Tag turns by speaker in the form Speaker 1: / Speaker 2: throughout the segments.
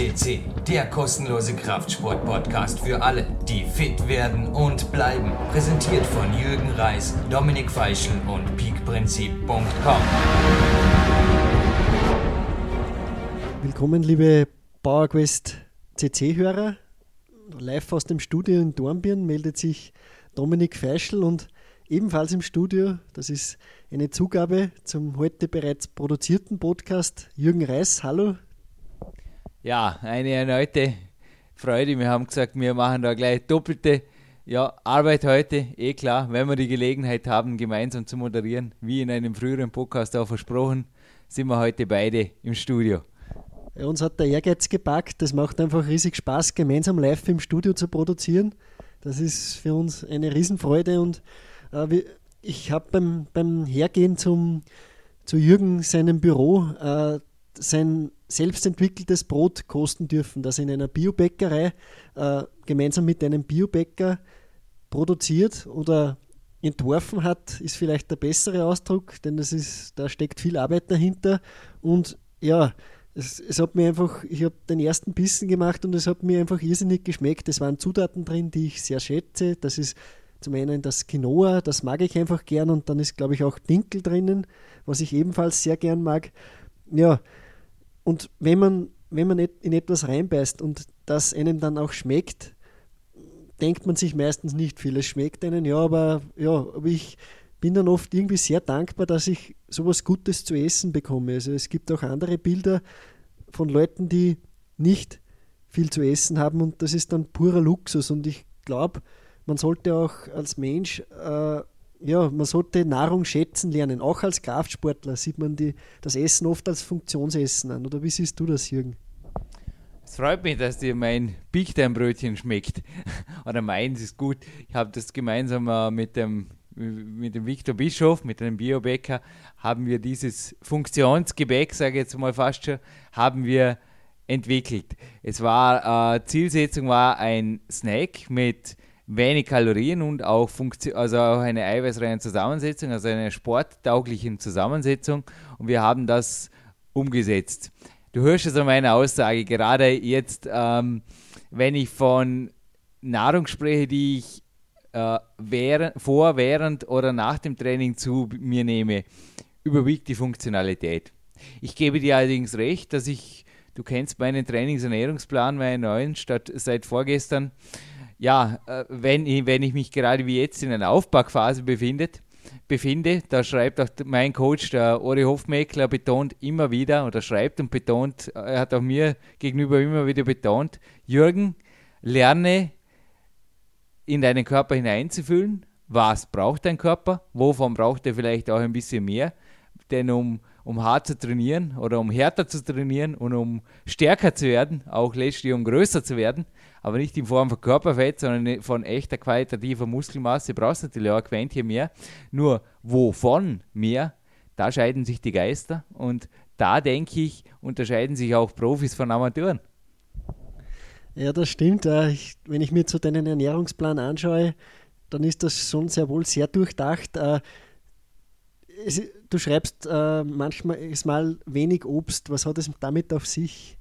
Speaker 1: FCC, der kostenlose Kraftsport-Podcast für alle, die fit werden und bleiben. Präsentiert von Jürgen Reis, Dominik Feischl und peakprinzip.com.
Speaker 2: Willkommen, liebe PowerQuest CC-Hörer. Live aus dem Studio in Dornbirn meldet sich Dominik Feischl und ebenfalls im Studio, das ist eine Zugabe zum heute bereits produzierten Podcast Jürgen Reis. Hallo,
Speaker 3: ja, eine erneute Freude. Wir haben gesagt, wir machen da gleich doppelte ja, Arbeit heute. Eh klar, wenn wir die Gelegenheit haben, gemeinsam zu moderieren, wie in einem früheren Podcast auch versprochen, sind wir heute beide im Studio.
Speaker 2: Uns hat der Ehrgeiz gepackt. Das macht einfach riesig Spaß, gemeinsam live im Studio zu produzieren. Das ist für uns eine Riesenfreude und äh, ich habe beim, beim Hergehen zum, zu Jürgen seinem Büro äh, sein selbstentwickeltes Brot kosten dürfen, das in einer Biobäckerei äh, gemeinsam mit einem Biobäcker produziert oder entworfen hat, ist vielleicht der bessere Ausdruck, denn das ist, da steckt viel Arbeit dahinter. Und ja, es, es hat mir einfach, ich habe den ersten Bissen gemacht und es hat mir einfach irrsinnig geschmeckt. Es waren Zutaten drin, die ich sehr schätze. Das ist zum einen das Quinoa, das mag ich einfach gern und dann ist, glaube ich, auch Dinkel drinnen, was ich ebenfalls sehr gern mag. Ja, und wenn man, wenn man in etwas reinbeißt und das einem dann auch schmeckt, denkt man sich meistens nicht viel. Es schmeckt einem, ja, aber ja, aber ich bin dann oft irgendwie sehr dankbar, dass ich sowas Gutes zu essen bekomme. Also es gibt auch andere Bilder von Leuten, die nicht viel zu essen haben und das ist dann purer Luxus. Und ich glaube, man sollte auch als Mensch äh, ja, man sollte Nahrung schätzen lernen. Auch als Kraftsportler sieht man die, das Essen oft als Funktionsessen an. Oder wie siehst du das, Jürgen?
Speaker 3: Es freut mich, dass dir mein Big Time Brötchen schmeckt. Oder meins ist gut. Ich habe das gemeinsam äh, mit dem mit dem Viktor Bischof, mit einem Biobäcker, haben wir dieses Funktionsgebäck, sage ich jetzt mal fast schon, haben wir entwickelt. Es war, äh, Zielsetzung war ein Snack mit wenig Kalorien und auch, Funktion, also auch eine eiweißreiche Zusammensetzung, also eine sporttaugliche Zusammensetzung. Und wir haben das umgesetzt. Du hörst es an meiner Aussage, gerade jetzt, ähm, wenn ich von Nahrung spreche, die ich äh, während, vor, während oder nach dem Training zu mir nehme, überwiegt die Funktionalität. Ich gebe dir allerdings recht, dass ich, du kennst meinen Trainingsernährungsplan, meinen neuen, statt seit vorgestern, ja, äh, wenn, ich, wenn ich mich gerade wie jetzt in einer Aufpackphase befindet, befinde, da schreibt auch mein Coach, der Ori Hofmeckler, betont immer wieder oder schreibt und betont, er hat auch mir gegenüber immer wieder betont, Jürgen, lerne in deinen Körper hineinzufühlen, was braucht dein Körper, wovon braucht er vielleicht auch ein bisschen mehr, denn um um hart zu trainieren oder um härter zu trainieren und um stärker zu werden, auch letztlich um größer zu werden, aber nicht in Form von Körperfett, sondern von echter qualitativer Muskelmasse, brauchst du natürlich auch ein Quäntchen mehr. Nur wovon mehr, da scheiden sich die Geister und da denke ich, unterscheiden sich auch Profis von Amateuren.
Speaker 2: Ja, das stimmt. Ich, wenn ich mir zu deinen Ernährungsplan anschaue, dann ist das schon sehr wohl sehr durchdacht. Äh, du schreibst äh, manchmal wenig Obst. Was hat es damit auf sich?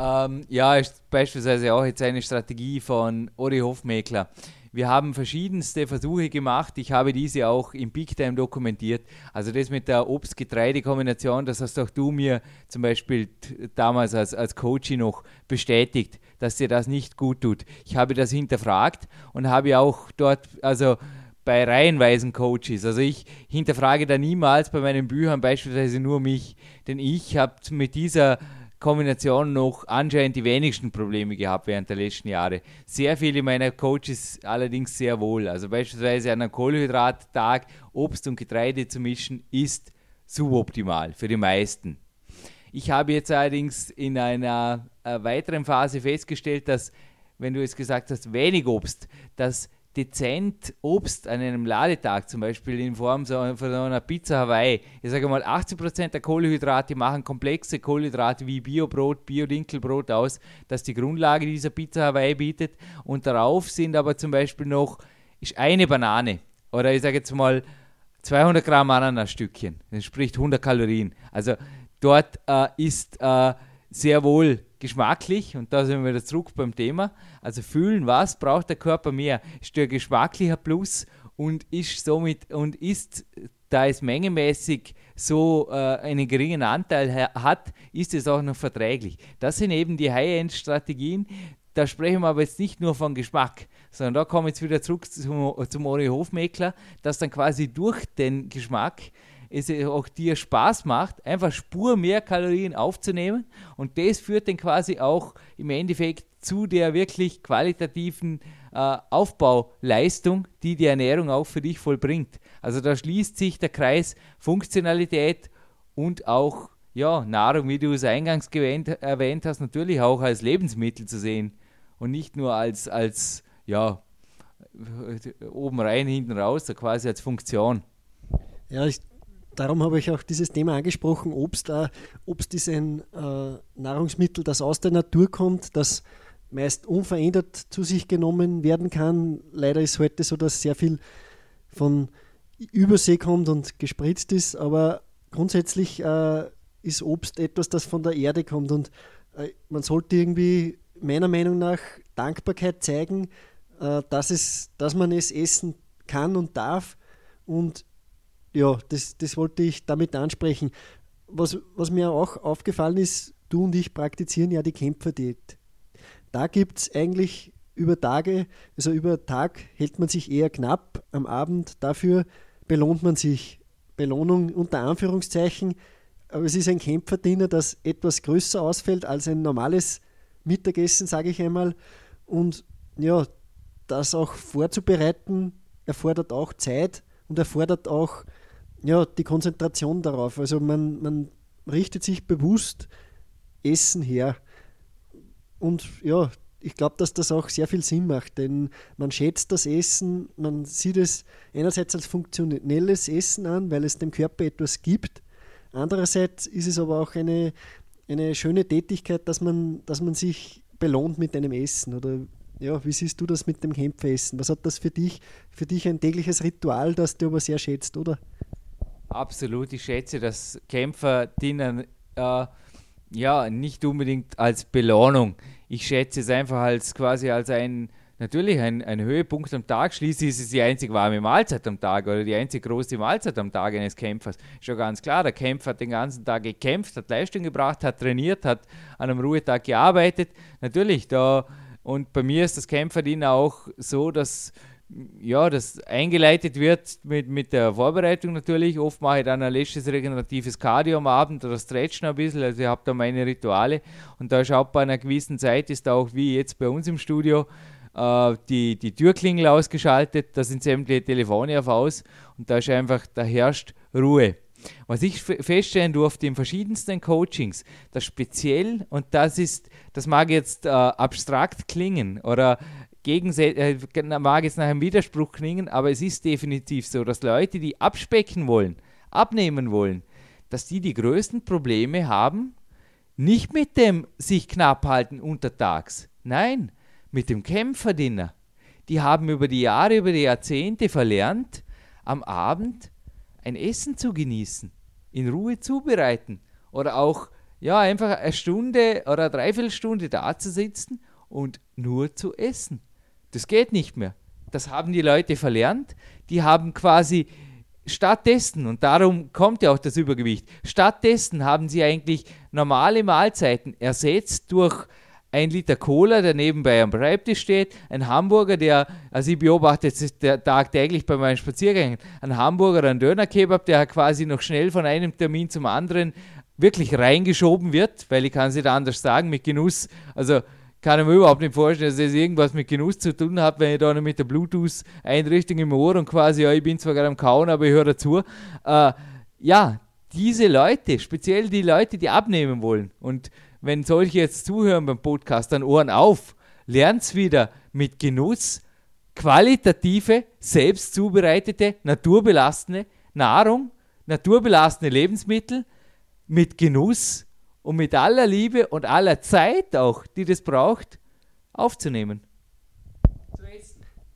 Speaker 3: Ähm, ja, ist beispielsweise auch jetzt eine Strategie von Ori Hofmeckler. Wir haben verschiedenste Versuche gemacht. Ich habe diese auch im Big Time dokumentiert. Also das mit der Obst-Getreide-Kombination, das hast auch du mir zum Beispiel damals als, als Coach noch bestätigt, dass dir das nicht gut tut. Ich habe das hinterfragt und habe auch dort, also bei reihenweisen Coaches. Also ich hinterfrage da niemals bei meinen Büchern beispielsweise nur mich, denn ich habe mit dieser Kombination noch anscheinend die wenigsten Probleme gehabt während der letzten Jahre. Sehr viele meiner Coaches allerdings sehr wohl. Also beispielsweise an einem Kohlenhydrattag Obst und Getreide zu mischen ist suboptimal für die meisten. Ich habe jetzt allerdings in einer äh, weiteren Phase festgestellt, dass, wenn du es gesagt hast, wenig Obst, dass dezent Obst an einem Ladetag, zum Beispiel in Form von einer Pizza Hawaii, ich sage mal, 80% der Kohlenhydrate machen komplexe Kohlenhydrate wie Biobrot, Biodinkelbrot aus, das die Grundlage dieser Pizza Hawaii bietet. Und darauf sind aber zum Beispiel noch ist eine Banane oder ich sage jetzt mal 200 Gramm Ananasstückchen, das spricht 100 Kalorien. Also dort äh, ist äh, sehr wohl geschmacklich, und da sind wir wieder zurück beim Thema, also fühlen, was braucht der Körper mehr? Ist der geschmacklicher Plus und ist somit und ist, da es mengemäßig so äh, einen geringen Anteil hat, ist es auch noch verträglich. Das sind eben die High-End-Strategien. Da sprechen wir aber jetzt nicht nur von Geschmack, sondern da kommen wir jetzt wieder zurück zum, zum Ori Hofmeckler, dass dann quasi durch den Geschmack es auch dir Spaß macht, einfach Spur mehr Kalorien aufzunehmen. Und das führt dann quasi auch im Endeffekt zu der wirklich qualitativen äh, Aufbauleistung, die die Ernährung auch für dich vollbringt. Also da schließt sich der Kreis Funktionalität und auch ja, Nahrung, wie du es eingangs erwähnt hast, natürlich auch als Lebensmittel zu sehen und nicht nur als, als ja, oben rein, hinten raus, quasi als Funktion.
Speaker 2: Ja, ich darum habe ich auch dieses Thema angesprochen. Obst, äh, Obst ist ein äh, Nahrungsmittel, das aus der Natur kommt, das meist unverändert zu sich genommen werden kann. Leider ist heute so, dass sehr viel von Übersee kommt und gespritzt ist, aber grundsätzlich äh, ist Obst etwas, das von der Erde kommt und äh, man sollte irgendwie meiner Meinung nach Dankbarkeit zeigen, äh, dass, es, dass man es essen kann und darf und ja, das, das wollte ich damit ansprechen. Was, was mir auch aufgefallen ist, du und ich praktizieren ja die Kämpferdiät. Da gibt es eigentlich über Tage, also über Tag hält man sich eher knapp, am Abend dafür belohnt man sich. Belohnung unter Anführungszeichen, aber es ist ein Kämpferdiener, das etwas größer ausfällt als ein normales Mittagessen, sage ich einmal. Und ja, das auch vorzubereiten erfordert auch Zeit und erfordert auch ja, die Konzentration darauf. Also man, man richtet sich bewusst Essen her. Und ja, ich glaube, dass das auch sehr viel Sinn macht, denn man schätzt das Essen, man sieht es einerseits als funktionelles Essen an, weil es dem Körper etwas gibt. Andererseits ist es aber auch eine, eine schöne Tätigkeit, dass man, dass man sich belohnt mit einem Essen. Oder ja, wie siehst du das mit dem Kämpferessen? Was hat das für dich, für dich ein tägliches Ritual, das du aber sehr schätzt, oder?
Speaker 3: Absolut, ich schätze, dass Kämpfer dienen äh, ja nicht unbedingt als Belohnung. Ich schätze es einfach als quasi als ein natürlich ein, ein Höhepunkt am Tag. Schließlich ist es die einzig warme Mahlzeit am Tag oder die einzig große Mahlzeit am Tag eines Kämpfers. Ist schon ganz klar, der Kämpfer hat den ganzen Tag gekämpft, hat Leistung gebracht, hat trainiert, hat an einem Ruhetag gearbeitet. Natürlich, da und bei mir ist das Kämpferdien auch so, dass ja, das eingeleitet wird mit, mit der Vorbereitung natürlich. Oft mache ich dann ein letztes regeneratives Cardio am Abend oder stretchen ein bisschen. Also ich habe da meine Rituale. Und da schaut bei einer gewissen Zeit, ist auch wie jetzt bei uns im Studio, äh, die, die Türklingel ausgeschaltet. Da sind sämtliche Telefone auf aus. Und da ist einfach, da herrscht Ruhe. Was ich feststellen durfte in verschiedensten Coachings, dass speziell, und das ist, das mag jetzt äh, abstrakt klingen oder äh, mag jetzt nach einem Widerspruch klingen, aber es ist definitiv so, dass Leute, die abspecken wollen, abnehmen wollen, dass die die größten Probleme haben, nicht mit dem sich knapp halten untertags, nein, mit dem Kämpferdiener. Die haben über die Jahre, über die Jahrzehnte verlernt, am Abend ein Essen zu genießen, in Ruhe zubereiten oder auch ja einfach eine Stunde oder eine Dreiviertelstunde da zu sitzen und nur zu essen. Das geht nicht mehr. Das haben die Leute verlernt. Die haben quasi stattdessen, und darum kommt ja auch das Übergewicht, stattdessen haben sie eigentlich normale Mahlzeiten ersetzt durch ein Liter Cola, der nebenbei am Schreibtisch steht, ein Hamburger, der, also ich beobachte jetzt der tagtäglich bei meinen Spaziergängen, ein Hamburger, ein Dönerkebab, der quasi noch schnell von einem Termin zum anderen wirklich reingeschoben wird, weil ich kann es nicht anders sagen, mit Genuss, also kann ich mir überhaupt nicht vorstellen, dass das irgendwas mit Genuss zu tun hat, wenn ich da noch mit der Bluetooth-Einrichtung im Ohr und quasi, ja, ich bin zwar gerade am Kauen, aber ich höre dazu. Äh, ja, diese Leute, speziell die Leute, die abnehmen wollen und wenn solche jetzt zuhören beim Podcast, dann Ohren auf, lernt's wieder mit Genuss qualitative, selbst zubereitete, naturbelastende Nahrung, naturbelastende Lebensmittel mit Genuss und mit aller Liebe und aller Zeit auch, die das braucht, aufzunehmen.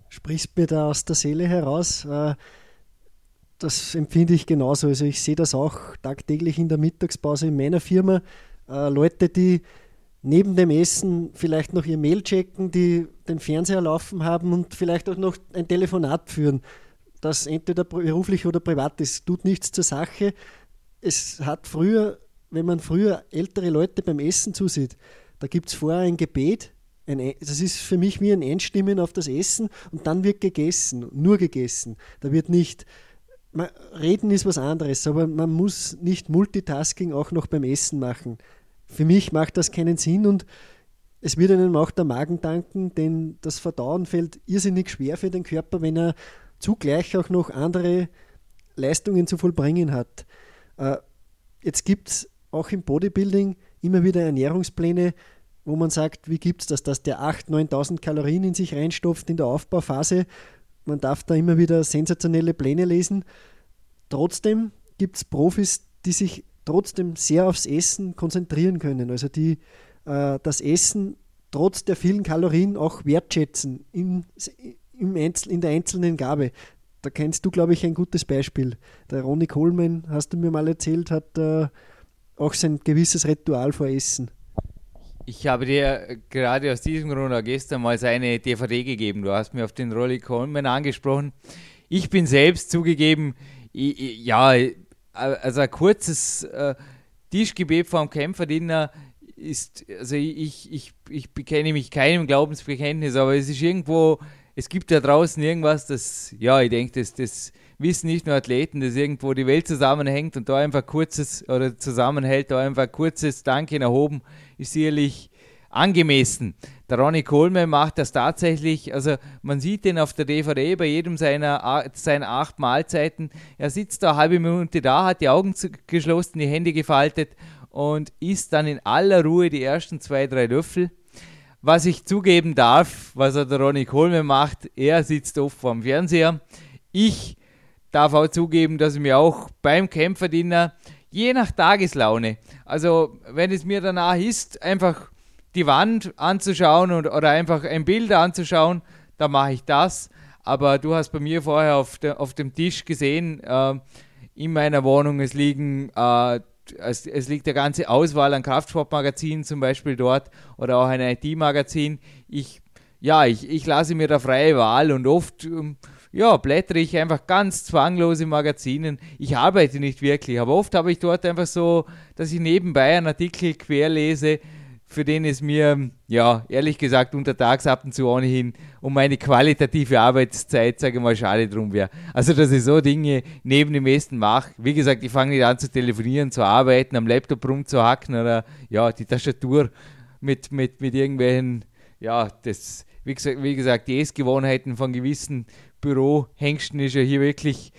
Speaker 2: Sprichst mir da aus der Seele heraus. Äh, das empfinde ich genauso. Also ich sehe das auch tagtäglich in der Mittagspause in meiner Firma. Äh, Leute, die neben dem Essen vielleicht noch ihr Mail checken, die den Fernseher laufen haben und vielleicht auch noch ein Telefonat führen, das entweder beruflich oder privat ist. Tut nichts zur Sache. Es hat früher, wenn man früher ältere Leute beim Essen zusieht, da gibt es vorher ein Gebet, ein, e, das ist für mich wie ein Einstimmen auf das Essen und dann wird gegessen, nur gegessen. Da wird nicht, man, reden ist was anderes, aber man muss nicht Multitasking auch noch beim Essen machen. Für mich macht das keinen Sinn und es wird einem auch der Magen danken, denn das Verdauen fällt irrsinnig schwer für den Körper, wenn er zugleich auch noch andere Leistungen zu vollbringen hat. Äh, jetzt gibt es auch im Bodybuilding immer wieder Ernährungspläne, wo man sagt, wie gibt es das, dass der 8.000, 9.000 Kalorien in sich reinstopft in der Aufbauphase. Man darf da immer wieder sensationelle Pläne lesen. Trotzdem gibt es Profis, die sich trotzdem sehr aufs Essen konzentrieren können. Also die äh, das Essen trotz der vielen Kalorien auch wertschätzen in, im Einzel, in der einzelnen Gabe. Da kennst du, glaube ich, ein gutes Beispiel. Der Ronny Coleman, hast du mir mal erzählt, hat äh, auch sein gewisses Ritual vor Essen.
Speaker 3: Ich habe dir gerade aus diesem Grund auch gestern mal seine DVD gegeben. Du hast mir auf den Rolly Coleman angesprochen. Ich bin selbst zugegeben, ich, ja, also ein kurzes äh, Tischgebet vom Kämpferdiener ist, also ich, ich, ich bekenne mich keinem Glaubensbekenntnis, aber es ist irgendwo, es gibt da draußen irgendwas, das, ja, ich denke, das, das wissen nicht nur Athleten, dass irgendwo die Welt zusammenhängt und da einfach kurzes oder zusammenhält, da einfach kurzes Danke erhoben ist sicherlich angemessen. Der Ronnie Coleman macht das tatsächlich, also man sieht den auf der DVD bei jedem seiner, seiner acht Mahlzeiten. Er sitzt da eine halbe Minute da, hat die Augen geschlossen, die Hände gefaltet und isst dann in aller Ruhe die ersten zwei, drei Löffel. Was ich zugeben darf, was er der Ronnie Coleman macht, er sitzt oft vorm Fernseher. Ich darf auch zugeben, dass ich mir auch beim Kämpferdiener je nach Tageslaune. Also, wenn es mir danach ist, einfach die Wand anzuschauen und, oder einfach ein Bild anzuschauen, dann mache ich das. Aber du hast bei mir vorher auf, de, auf dem Tisch gesehen, äh, in meiner Wohnung, es liegen äh, es, es, liegt eine ganze Auswahl an Kraftsportmagazinen zum Beispiel dort oder auch ein IT-Magazin. Ich, ja, ich, ich lasse mir da freie Wahl und oft ähm, ja, blättere ich einfach ganz zwanglos in Magazinen. Ich arbeite nicht wirklich, aber oft habe ich dort einfach so, dass ich nebenbei einen Artikel querlese, für den es mir, ja, ehrlich gesagt, untertags ab und zu ohnehin um meine qualitative Arbeitszeit, sage ich mal, schade drum wäre. Also, dass ich so Dinge neben dem Essen mache. Wie gesagt, ich fange nicht an zu telefonieren, zu arbeiten, am Laptop rumzuhacken oder, ja, die Tastatur mit, mit, mit irgendwelchen, ja, das, wie gesagt, wie gesagt die Essgewohnheiten von gewissen Bürohengsten ist ja hier wirklich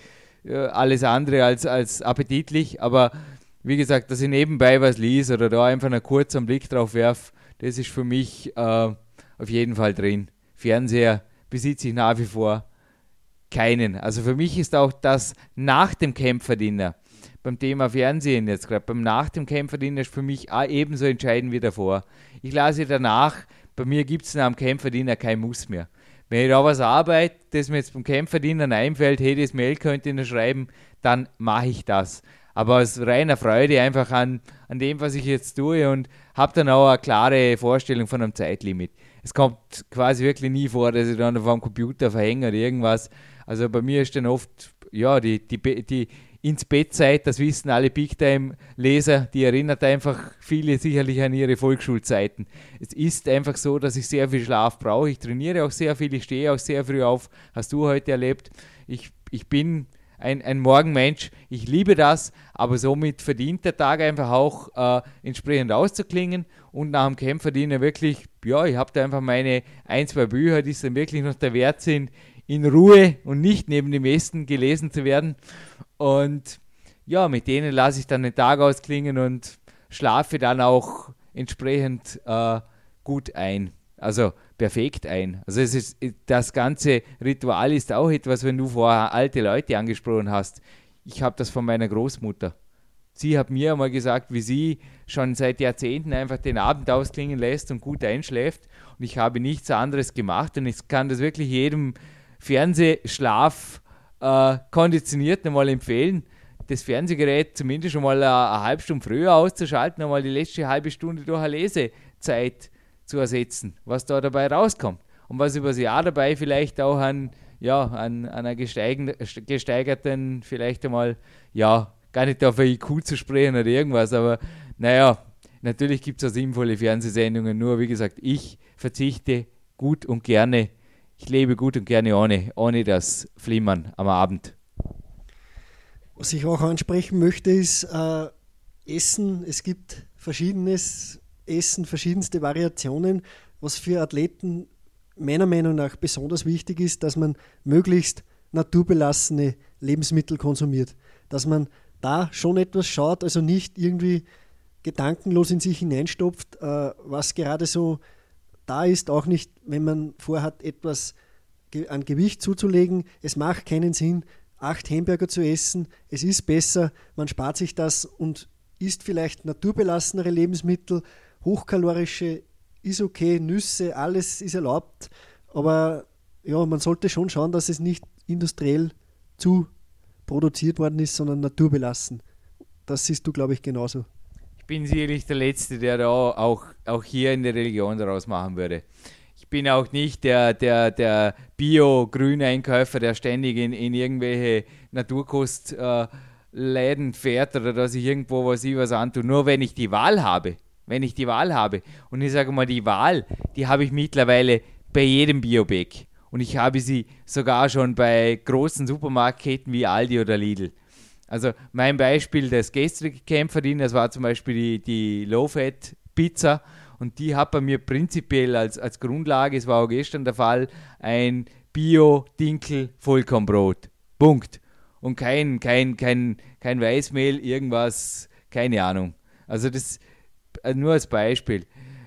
Speaker 3: äh, alles andere als, als appetitlich, aber wie gesagt, dass ich nebenbei was lese oder da einfach einen kurzen Blick drauf werfe, das ist für mich äh, auf jeden Fall drin. Fernseher besitze ich nach wie vor keinen. Also für mich ist auch das nach dem Kämpferdiener beim Thema Fernsehen jetzt gerade, beim nach dem Kämpferdiener ist für mich ebenso entscheidend wie davor. Ich lasse danach, bei mir gibt es dem Kämpferdiener kein Muss mehr. Wenn ich da was arbeite, das mir jetzt beim Kämpferdiener einfällt, hey, das Mail könnte ich schreiben, dann mache ich das. Aber aus reiner Freude einfach an, an dem, was ich jetzt tue und habe dann auch eine klare Vorstellung von einem Zeitlimit. Es kommt quasi wirklich nie vor, dass ich dann auf dem Computer verhänge oder irgendwas. Also bei mir ist dann oft, ja, die, die, die, ins Bettzeit, das wissen alle Big Time-Leser, die erinnert einfach viele sicherlich an ihre Volksschulzeiten. Es ist einfach so, dass ich sehr viel Schlaf brauche. Ich trainiere auch sehr viel, ich stehe auch sehr früh auf. Hast du heute erlebt? Ich, ich bin ein, ein Morgenmensch, ich liebe das, aber somit verdient der Tag einfach auch äh, entsprechend auszuklingen und nach dem Camp verdiene wirklich, ja, ich habe da einfach meine ein, zwei Bücher, die es dann wirklich noch der Wert sind, in Ruhe und nicht neben dem Essen gelesen zu werden. Und ja, mit denen lasse ich dann den Tag ausklingen und schlafe dann auch entsprechend äh, gut ein. Also perfekt ein. Also es ist, das ganze Ritual ist auch etwas, wenn du vorher alte Leute angesprochen hast. Ich habe das von meiner Großmutter. Sie hat mir einmal gesagt, wie sie schon seit Jahrzehnten einfach den Abend ausklingen lässt und gut einschläft. Und ich habe nichts anderes gemacht. Und ich kann das wirklich jedem Fernsehschlaf äh, konditioniert einmal empfehlen, das Fernsehgerät zumindest schon mal eine, eine halbe Stunde früher auszuschalten, einmal die letzte halbe Stunde durch eine Lesezeit Zeit zu ersetzen, was da dabei rauskommt. Und was über das Jahr dabei vielleicht auch an, ja, an, an einer gesteigerten, vielleicht einmal, ja, gar nicht auf IQ zu sprechen oder irgendwas, aber naja, natürlich gibt es auch sinnvolle Fernsehsendungen, nur wie gesagt, ich verzichte gut und gerne, ich lebe gut und gerne ohne, ohne das Flimmern am Abend.
Speaker 2: Was ich auch ansprechen möchte, ist äh, Essen. Es gibt verschiedenes Essen, verschiedenste Variationen, was für Athleten meiner Meinung nach besonders wichtig ist, dass man möglichst naturbelassene Lebensmittel konsumiert. Dass man da schon etwas schaut, also nicht irgendwie gedankenlos in sich hineinstopft, äh, was gerade so da ist, auch nicht, wenn man vorhat, etwas an Gewicht zuzulegen. Es macht keinen Sinn, acht Hamburger zu essen. Es ist besser, man spart sich das und isst vielleicht naturbelassenere Lebensmittel, hochkalorische ist okay, Nüsse, alles ist erlaubt, aber ja, man sollte schon schauen, dass es nicht industriell zu produziert worden ist, sondern naturbelassen. Das siehst du, glaube ich, genauso.
Speaker 3: Bin sicherlich der Letzte, der da auch, auch hier in der Religion daraus machen würde. Ich bin auch nicht der, der, der Bio-Grüneinkäufer, der ständig in, in irgendwelche Naturkostläden äh, fährt oder dass ich irgendwo was ich was antue. Nur wenn ich die Wahl habe, wenn ich die Wahl habe. Und ich sage mal, die Wahl, die habe ich mittlerweile bei jedem Biobäck. Und ich habe sie sogar schon bei großen Supermarktketten wie Aldi oder Lidl. Also mein Beispiel des gestrige Kämpferin, das war zum Beispiel die, die Low-Fat-Pizza. Und die hat bei mir prinzipiell als, als Grundlage, es war auch gestern der Fall, ein Bio-Dinkel-Vollkornbrot. Punkt. Und kein, kein, kein, kein Weißmehl, irgendwas, keine Ahnung. Also das, nur als Beispiel.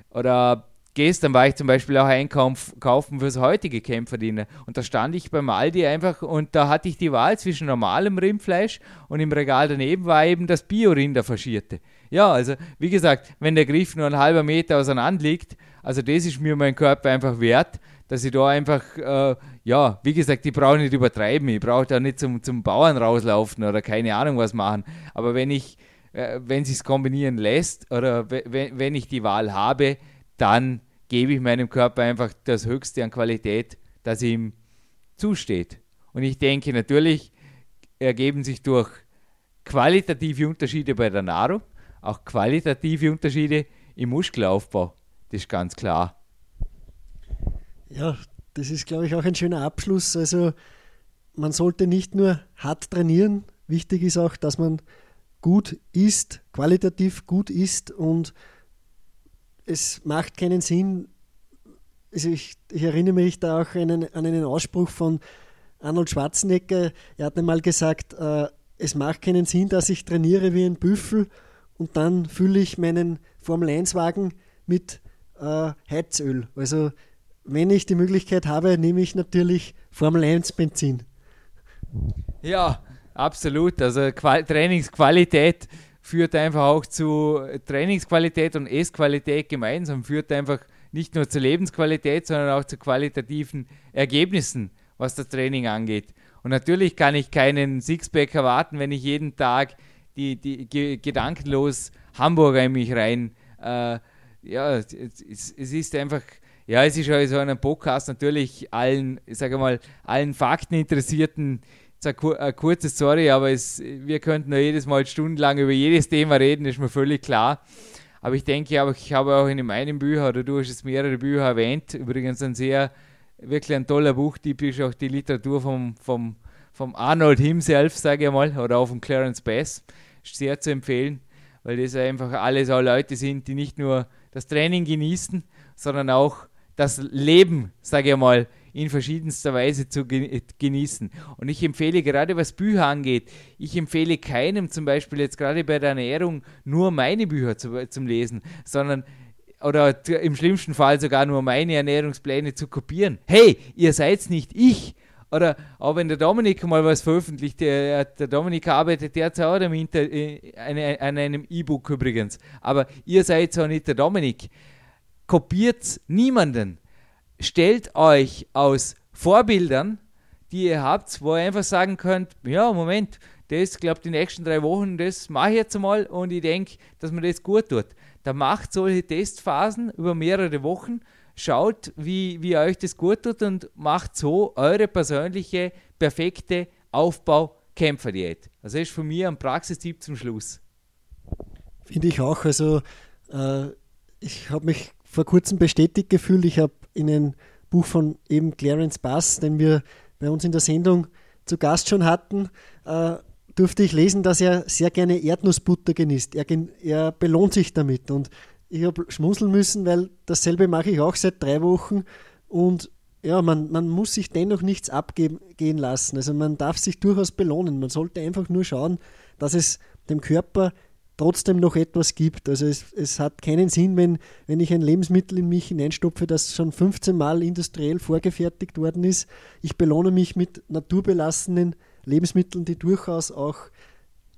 Speaker 3: Oder gestern war ich zum Beispiel auch einkaufen fürs heutige Kämpferdiener und da stand ich beim Aldi einfach und da hatte ich die Wahl zwischen normalem Rindfleisch und im Regal daneben war eben das Bio-Rind, der faschierte. Ja, also wie gesagt, wenn der Griff nur ein halber Meter auseinander liegt, also das ist mir mein Körper einfach wert, dass ich da einfach, äh, ja, wie gesagt, ich brauche nicht übertreiben, ich brauche da nicht zum, zum Bauern rauslaufen oder keine Ahnung was machen, aber wenn ich äh, wenn sich kombinieren lässt oder wenn ich die Wahl habe, dann gebe ich meinem Körper einfach das Höchste an Qualität, das ihm zusteht. Und ich denke, natürlich ergeben sich durch qualitative Unterschiede bei der Nahrung auch qualitative Unterschiede im Muskelaufbau. Das ist ganz klar.
Speaker 2: Ja, das ist, glaube ich, auch ein schöner Abschluss. Also man sollte nicht nur hart trainieren, wichtig ist auch, dass man gut ist, qualitativ gut ist und es macht keinen Sinn. Also ich, ich erinnere mich da auch an einen, an einen Ausspruch von Arnold Schwarzenegger. Er hat einmal gesagt, äh, es macht keinen Sinn, dass ich trainiere wie ein Büffel und dann fülle ich meinen Formel-1-Wagen mit äh, Heizöl. Also wenn ich die Möglichkeit habe, nehme ich natürlich Formel 1 Benzin.
Speaker 3: Ja, Absolut. Also Qual Trainingsqualität führt einfach auch zu Trainingsqualität und Essqualität gemeinsam, führt einfach nicht nur zur Lebensqualität, sondern auch zu qualitativen Ergebnissen, was das Training angeht. Und natürlich kann ich keinen Sixpack erwarten, wenn ich jeden Tag die, die ge gedankenlos Hamburger in mich rein. Äh, ja, es, es, ist einfach, ja, es ist ja so ein Podcast natürlich allen, ich sage mal, allen Fakteninteressierten Jetzt eine, kurze Story, aber es, wir könnten ja jedes Mal stundenlang über jedes Thema reden, ist mir völlig klar. Aber ich denke, ich habe auch in meinem Bücher, oder du hast es mehrere Bücher erwähnt, übrigens ein sehr, wirklich ein toller Buch, typisch auch die Literatur vom, vom, vom Arnold himself, sage ich mal, oder auch von Clarence Bass. Ist sehr zu empfehlen, weil das einfach alles auch Leute sind, die nicht nur das Training genießen, sondern auch das Leben, sage ich mal, in verschiedenster Weise zu genießen. Und ich empfehle gerade, was Bücher angeht, ich empfehle keinem zum Beispiel jetzt gerade bei der Ernährung nur meine Bücher zu, zum Lesen, sondern oder im schlimmsten Fall sogar nur meine Ernährungspläne zu kopieren. Hey, ihr seid nicht ich. Oder auch wenn der Dominik mal was veröffentlicht, der, der Dominik arbeitet derzeit auch am Inter, äh, an einem E-Book übrigens. Aber ihr seid zwar nicht der Dominik. Kopiert niemanden stellt euch aus Vorbildern, die ihr habt, wo ihr einfach sagen könnt, ja, Moment, das, glaube die nächsten drei Wochen, das mache ich jetzt einmal und ich denke, dass mir das gut tut. Da macht solche Testphasen über mehrere Wochen, schaut, wie, wie euch das gut tut und macht so eure persönliche, perfekte Aufbau-Kämpferdiät. Also das ist von mir ein Praxistipp zum Schluss.
Speaker 2: Finde ich auch. Also äh, ich habe mich vor kurzem bestätigt gefühlt. Ich habe in ein Buch von eben Clarence Bass, den wir bei uns in der Sendung zu Gast schon hatten, äh, durfte ich lesen, dass er sehr gerne Erdnussbutter genießt. Er, er belohnt sich damit. Und ich habe schmunzeln müssen, weil dasselbe mache ich auch seit drei Wochen. Und ja, man, man muss sich dennoch nichts abgehen lassen. Also man darf sich durchaus belohnen. Man sollte einfach nur schauen, dass es dem Körper trotzdem noch etwas gibt. Also es, es hat keinen Sinn, wenn, wenn ich ein Lebensmittel in mich hineinstopfe, das schon 15 Mal industriell vorgefertigt worden ist. Ich belohne mich mit naturbelassenen Lebensmitteln, die durchaus auch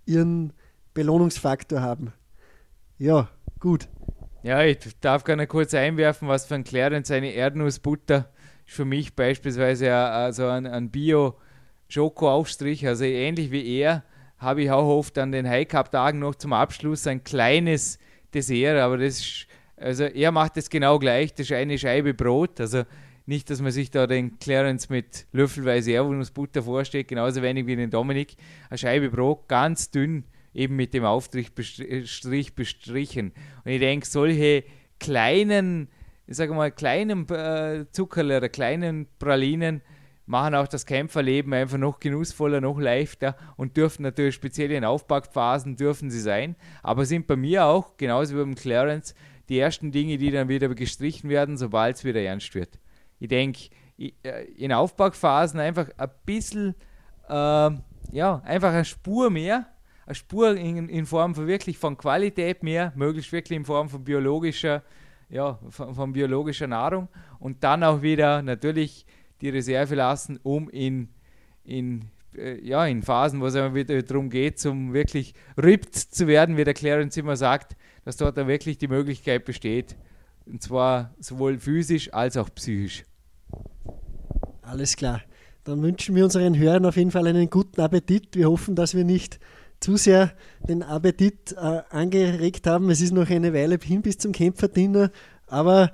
Speaker 2: ihren Belohnungsfaktor haben. Ja, gut.
Speaker 3: Ja, ich darf gerne kurz einwerfen, was für ein Clarence eine Erdnussbutter ist für mich beispielsweise also ein, ein Bio-Schoko-Aufstrich, also ähnlich wie er habe ich auch oft an den High Cup Tagen noch zum Abschluss ein kleines Dessert, aber das ist, also er macht es genau gleich, das ist eine Scheibe Brot, also nicht, dass man sich da den Clarence mit löffelweise Erdnussbutter vorstellt, genauso wenig wie den Dominik. Eine Scheibe Brot, ganz dünn, eben mit dem Aufstrich bestrichen. Und ich denke, solche kleinen, ich sage mal, kleinen äh, Zuckerle oder kleinen Pralinen, machen auch das Kämpferleben einfach noch genussvoller, noch leichter und dürfen natürlich speziell in Aufbackphasen dürfen sie sein, aber sind bei mir auch, genauso wie beim Clarence, die ersten Dinge, die dann wieder gestrichen werden, sobald es wieder ernst wird. Ich denke, äh, in Aufbackphasen einfach ein bisschen, äh, ja, einfach eine Spur mehr, eine Spur in, in, Form von wirklich von Qualität mehr, möglichst wirklich in Form von biologischer, ja, von, von biologischer Nahrung und dann auch wieder natürlich die Reserve lassen, um in, in, äh, ja, in Phasen, wo es wieder darum geht, zum wirklich ripped zu werden, wie der Clarence immer sagt, dass dort dann wirklich die Möglichkeit besteht. Und zwar sowohl physisch als auch psychisch.
Speaker 2: Alles klar. Dann wünschen wir unseren Hörern auf jeden Fall einen guten Appetit. Wir hoffen, dass wir nicht zu sehr den Appetit äh, angeregt haben. Es ist noch eine Weile hin bis zum Kämpferdiener, aber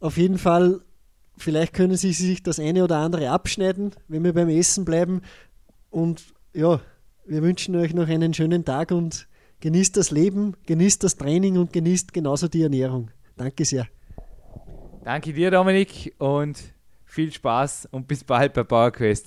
Speaker 2: auf jeden Fall Vielleicht können Sie sich das eine oder andere abschneiden, wenn wir beim Essen bleiben. Und ja, wir wünschen euch noch einen schönen Tag und genießt das Leben, genießt das Training und genießt genauso die Ernährung. Danke sehr.
Speaker 3: Danke dir, Dominik, und viel Spaß und bis bald bei PowerQuest